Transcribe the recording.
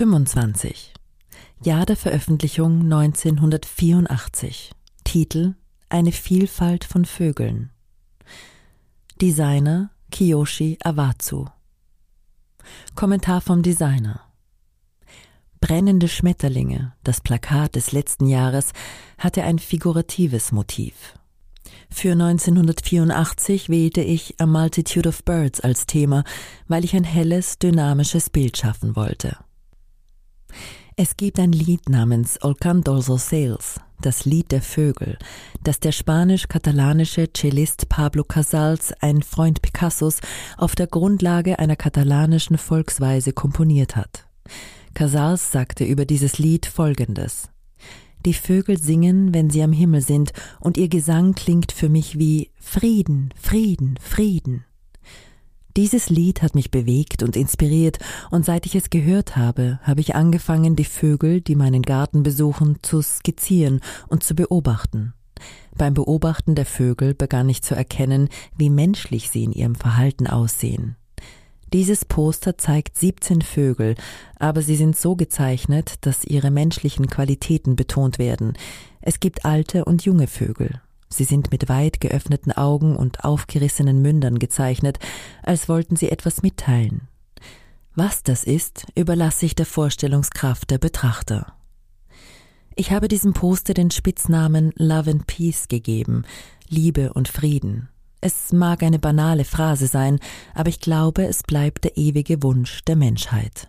25. Jahr der Veröffentlichung 1984. Titel Eine Vielfalt von Vögeln. Designer Kiyoshi Awazu. Kommentar vom Designer. Brennende Schmetterlinge, das Plakat des letzten Jahres, hatte ein figuratives Motiv. Für 1984 wählte ich A Multitude of Birds als Thema, weil ich ein helles, dynamisches Bild schaffen wollte. Es gibt ein Lied namens El Canto Sales, das Lied der Vögel, das der spanisch-katalanische Cellist Pablo Casals, ein Freund Picassos, auf der Grundlage einer katalanischen Volksweise komponiert hat. Casals sagte über dieses Lied Folgendes. Die Vögel singen, wenn sie am Himmel sind, und ihr Gesang klingt für mich wie Frieden, Frieden, Frieden. Dieses Lied hat mich bewegt und inspiriert, und seit ich es gehört habe, habe ich angefangen, die Vögel, die meinen Garten besuchen, zu skizzieren und zu beobachten. Beim Beobachten der Vögel begann ich zu erkennen, wie menschlich sie in ihrem Verhalten aussehen. Dieses Poster zeigt 17 Vögel, aber sie sind so gezeichnet, dass ihre menschlichen Qualitäten betont werden. Es gibt alte und junge Vögel. Sie sind mit weit geöffneten Augen und aufgerissenen Mündern gezeichnet, als wollten sie etwas mitteilen. Was das ist, überlasse ich der Vorstellungskraft der Betrachter. Ich habe diesem Poster den Spitznamen Love and Peace gegeben, Liebe und Frieden. Es mag eine banale Phrase sein, aber ich glaube, es bleibt der ewige Wunsch der Menschheit.